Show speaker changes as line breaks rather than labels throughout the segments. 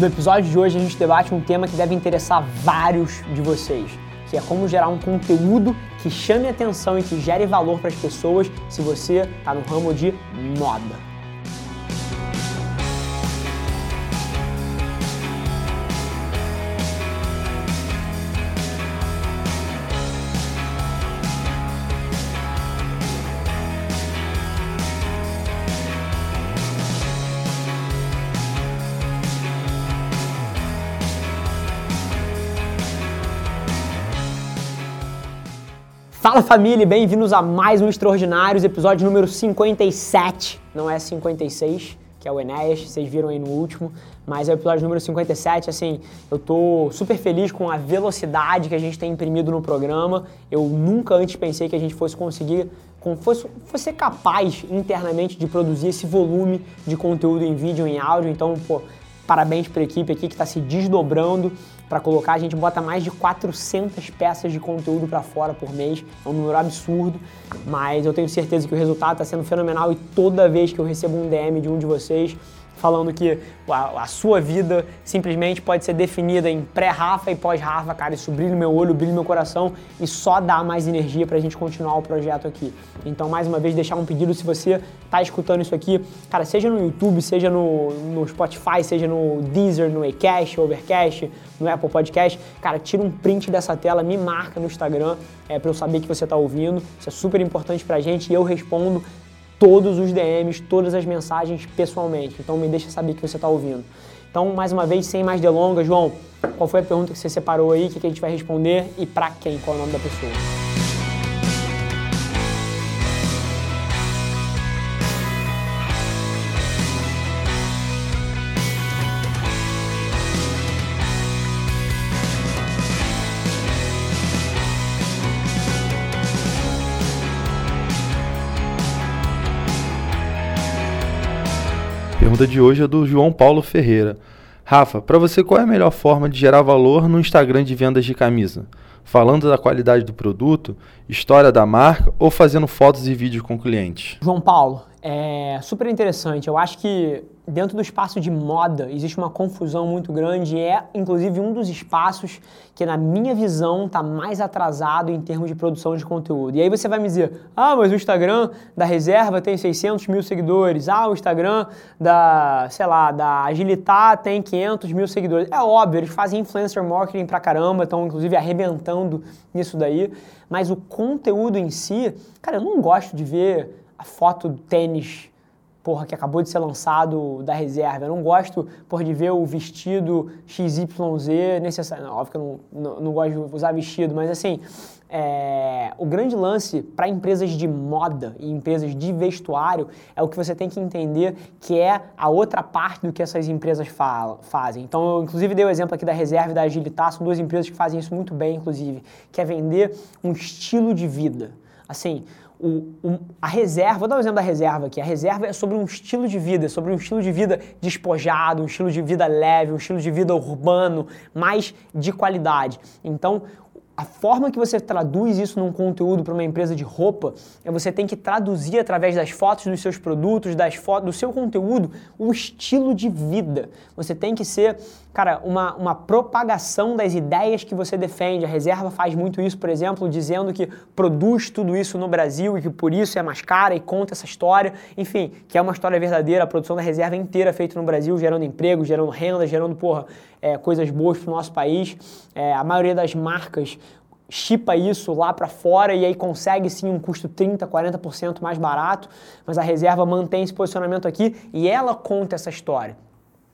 No episódio de hoje a gente debate um tema que deve interessar vários de vocês, que é como gerar um conteúdo que chame atenção e que gere valor para as pessoas se você está no ramo de moda. Fala família, bem-vindos a mais um Extraordinários, episódio número 57, não é 56, que é o Enéas, vocês viram aí no último, mas é o episódio número 57, assim, eu tô super feliz com a velocidade que a gente tem imprimido no programa, eu nunca antes pensei que a gente fosse conseguir, fosse, fosse capaz internamente de produzir esse volume de conteúdo em vídeo e em áudio, então, pô, parabéns para a equipe aqui que está se desdobrando para colocar. A gente bota mais de 400 peças de conteúdo para fora por mês, é um número absurdo, mas eu tenho certeza que o resultado está sendo fenomenal e toda vez que eu recebo um DM de um de vocês, falando que a, a, sua vida simplesmente pode ser definida em pré-Rafa e pós-Rafa, cara, isso brilha meu olho, brilha meu coração e só dá mais energia pra gente continuar o projeto aqui. Então, mais uma vez, deixar um pedido, se você tá escutando isso aqui, cara, seja no YouTube, seja no, no Spotify, seja no Deezer, no Acast, Overcast, no Apple Podcast, cara, tira um print dessa tela, me marca no Instagram é, para eu saber que você tá ouvindo, isso é super importante pra gente e eu respondo todos os DMs, todas as mensagens pessoalmente. Então me deixa saber que você está ouvindo. Então, mais uma vez, sem mais delongas, João, qual foi a pergunta que você separou aí? O que a gente vai responder e para quem? Qual é o nome da pessoa?
Pergunta de hoje é do João Paulo Ferreira. Rafa, para você qual é a melhor forma de gerar valor no Instagram de vendas de camisa? Falando da qualidade do produto, história da marca ou fazendo fotos e vídeos com clientes?
João Paulo, é super interessante. Eu acho que dentro do espaço de moda existe uma confusão muito grande e é, inclusive, um dos espaços que, na minha visão, está mais atrasado em termos de produção de conteúdo. E aí você vai me dizer, ah, mas o Instagram da Reserva tem 600 mil seguidores, ah, o Instagram da, sei lá, da Agilitar tem 500 mil seguidores. É óbvio, eles fazem influencer marketing pra caramba, estão, inclusive, arrebentando nisso daí, mas o conteúdo em si, cara, eu não gosto de ver a foto do tênis porra, que acabou de ser lançado da reserva. Eu não gosto, por de ver o vestido XYZ necessário. Não, óbvio que eu não, não, não gosto de usar vestido, mas assim, é, o grande lance para empresas de moda e empresas de vestuário é o que você tem que entender que é a outra parte do que essas empresas fa fazem. Então, eu inclusive dei o exemplo aqui da Reserva e da Agilitar, são duas empresas que fazem isso muito bem, inclusive, que é vender um estilo de vida. Assim, o, o, a reserva, vou dar um exemplo da reserva aqui. A reserva é sobre um estilo de vida, é sobre um estilo de vida despojado, um estilo de vida leve, um estilo de vida urbano, mais de qualidade. Então, a forma que você traduz isso num conteúdo para uma empresa de roupa é você tem que traduzir através das fotos dos seus produtos, das fotos do seu conteúdo, um estilo de vida. Você tem que ser, cara, uma, uma propagação das ideias que você defende. A reserva faz muito isso, por exemplo, dizendo que produz tudo isso no Brasil e que por isso é mais cara e conta essa história. Enfim, que é uma história verdadeira. A produção da reserva é inteira feita no Brasil, gerando emprego, gerando renda, gerando, porra, é, coisas boas para o nosso país. É, a maioria das marcas chipa isso lá para fora e aí consegue sim um custo 30, 40% mais barato, mas a reserva mantém esse posicionamento aqui e ela conta essa história.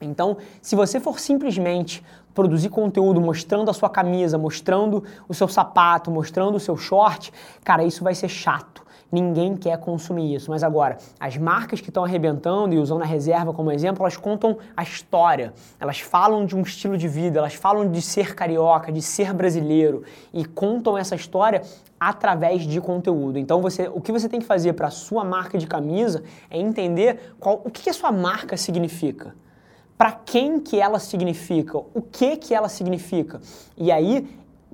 Então, se você for simplesmente produzir conteúdo mostrando a sua camisa, mostrando o seu sapato, mostrando o seu short, cara, isso vai ser chato ninguém quer consumir isso. Mas agora, as marcas que estão arrebentando e usando a reserva como exemplo, elas contam a história, elas falam de um estilo de vida, elas falam de ser carioca, de ser brasileiro e contam essa história através de conteúdo. Então, você, o que você tem que fazer para a sua marca de camisa é entender qual, o que, que a sua marca significa para quem que ela significa, o que que ela significa. E aí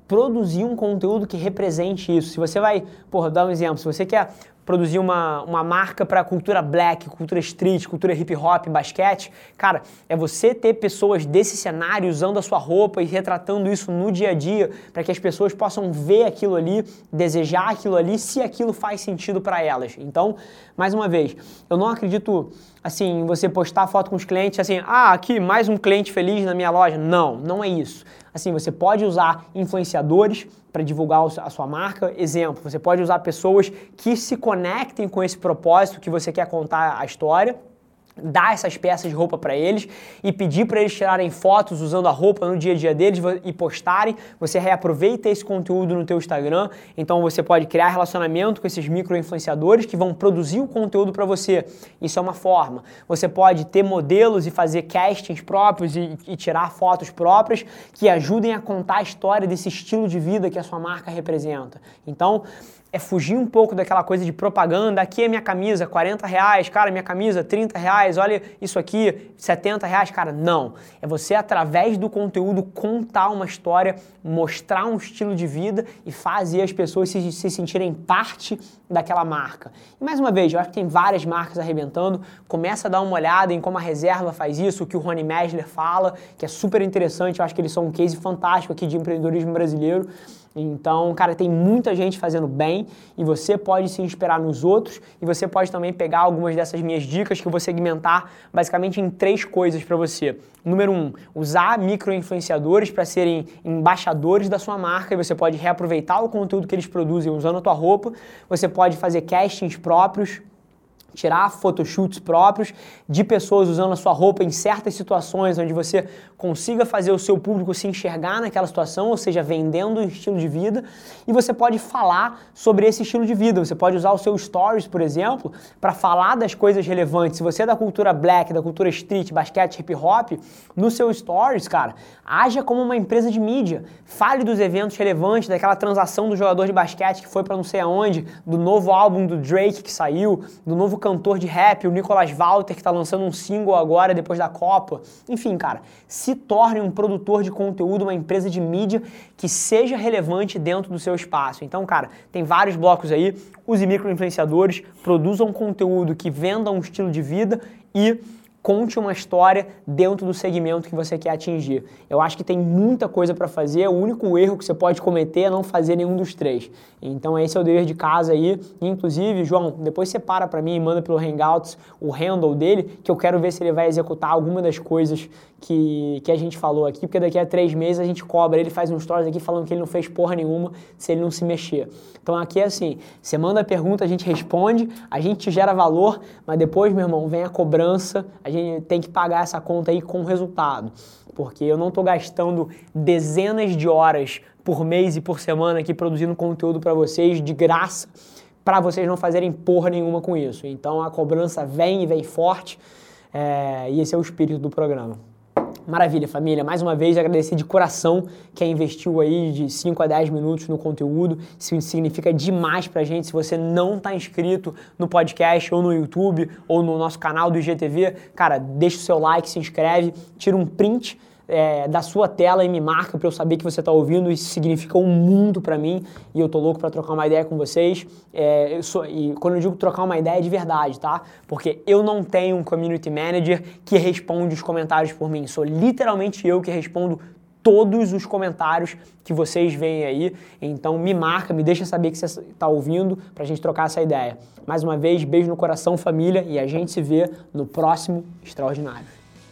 produzir um conteúdo que represente isso. Se você vai, porra, dar um exemplo, se você quer produzir uma, uma marca para cultura black, cultura street, cultura hip hop, basquete. Cara, é você ter pessoas desse cenário usando a sua roupa e retratando isso no dia a dia para que as pessoas possam ver aquilo ali, desejar aquilo ali, se aquilo faz sentido para elas. Então, mais uma vez, eu não acredito assim, você postar foto com os clientes assim, ah, aqui mais um cliente feliz na minha loja. Não, não é isso. Assim, você pode usar influenciadores para divulgar a sua marca. Exemplo, você pode usar pessoas que se conectem com esse propósito que você quer contar a história dar essas peças de roupa para eles e pedir para eles tirarem fotos usando a roupa no dia a dia deles e postarem. Você reaproveita esse conteúdo no teu Instagram, então você pode criar relacionamento com esses micro-influenciadores que vão produzir o conteúdo para você. Isso é uma forma. Você pode ter modelos e fazer castings próprios e, e tirar fotos próprias que ajudem a contar a história desse estilo de vida que a sua marca representa. Então, é fugir um pouco daquela coisa de propaganda. Aqui é minha camisa, 40 reais, cara, minha camisa, 30 reais, olha isso aqui, 70 reais, cara. Não. É você, através do conteúdo, contar uma história, mostrar um estilo de vida e fazer as pessoas se, se sentirem parte daquela marca. E mais uma vez, eu acho que tem várias marcas arrebentando. Começa a dar uma olhada em como a reserva faz isso, o que o Rony Mesler fala, que é super interessante. Eu acho que eles são um case fantástico aqui de empreendedorismo brasileiro. Então, cara, tem muita gente fazendo bem e você pode se inspirar nos outros e você pode também pegar algumas dessas minhas dicas que eu vou segmentar basicamente em três coisas para você. Número um, usar micro-influenciadores para serem embaixadores da sua marca e você pode reaproveitar o conteúdo que eles produzem usando a tua roupa. Você pode fazer castings próprios tirar photoshoots próprios de pessoas usando a sua roupa em certas situações onde você consiga fazer o seu público se enxergar naquela situação, ou seja, vendendo um estilo de vida, e você pode falar sobre esse estilo de vida. Você pode usar o seu stories, por exemplo, para falar das coisas relevantes. Se você é da cultura black, da cultura street, basquete, hip hop, no seu stories, cara, haja como uma empresa de mídia. Fale dos eventos relevantes, daquela transação do jogador de basquete que foi para não sei aonde, do novo álbum do Drake que saiu, do novo cantor de rap, o Nicolas Walter, que está lançando um single agora depois da Copa. Enfim, cara, se torne um produtor de conteúdo, uma empresa de mídia que seja relevante dentro do seu espaço. Então, cara, tem vários blocos aí. Use micro-influenciadores, produzam conteúdo que venda um estilo de vida e conte uma história dentro do segmento que você quer atingir. Eu acho que tem muita coisa para fazer, o único erro que você pode cometer é não fazer nenhum dos três. Então esse é o dever de casa aí. Inclusive, João, depois você para para mim e manda pelo Hangouts o handle dele, que eu quero ver se ele vai executar alguma das coisas que, que a gente falou aqui, porque daqui a três meses a gente cobra, ele faz um stories aqui falando que ele não fez porra nenhuma se ele não se mexer. Então aqui é assim, você manda a pergunta, a gente responde, a gente te gera valor, mas depois, meu irmão, vem a cobrança, a gente tem que pagar essa conta aí com resultado. Porque eu não estou gastando dezenas de horas por mês e por semana aqui produzindo conteúdo para vocês de graça, para vocês não fazerem porra nenhuma com isso. Então a cobrança vem e vem forte, é, e esse é o espírito do programa. Maravilha, família. Mais uma vez, agradecer de coração quem investiu aí de 5 a 10 minutos no conteúdo. Isso significa demais pra gente. Se você não está inscrito no podcast ou no YouTube ou no nosso canal do IGTV, cara, deixa o seu like, se inscreve, tira um print é, da sua tela e me marca para eu saber que você está ouvindo. Isso significa um mundo para mim e eu tô louco para trocar uma ideia com vocês. É, sou, e quando eu digo trocar uma ideia é de verdade, tá? Porque eu não tenho um community manager que responde os comentários por mim. Sou literalmente eu que respondo todos os comentários que vocês veem aí. Então me marca, me deixa saber que você está ouvindo para a gente trocar essa ideia. Mais uma vez, beijo no coração, família, e a gente se vê no próximo Extraordinário.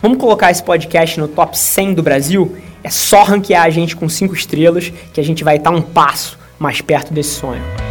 Vamos colocar esse podcast no top 100 do Brasil? É só ranquear a gente com cinco estrelas que a gente vai estar um passo mais perto desse sonho.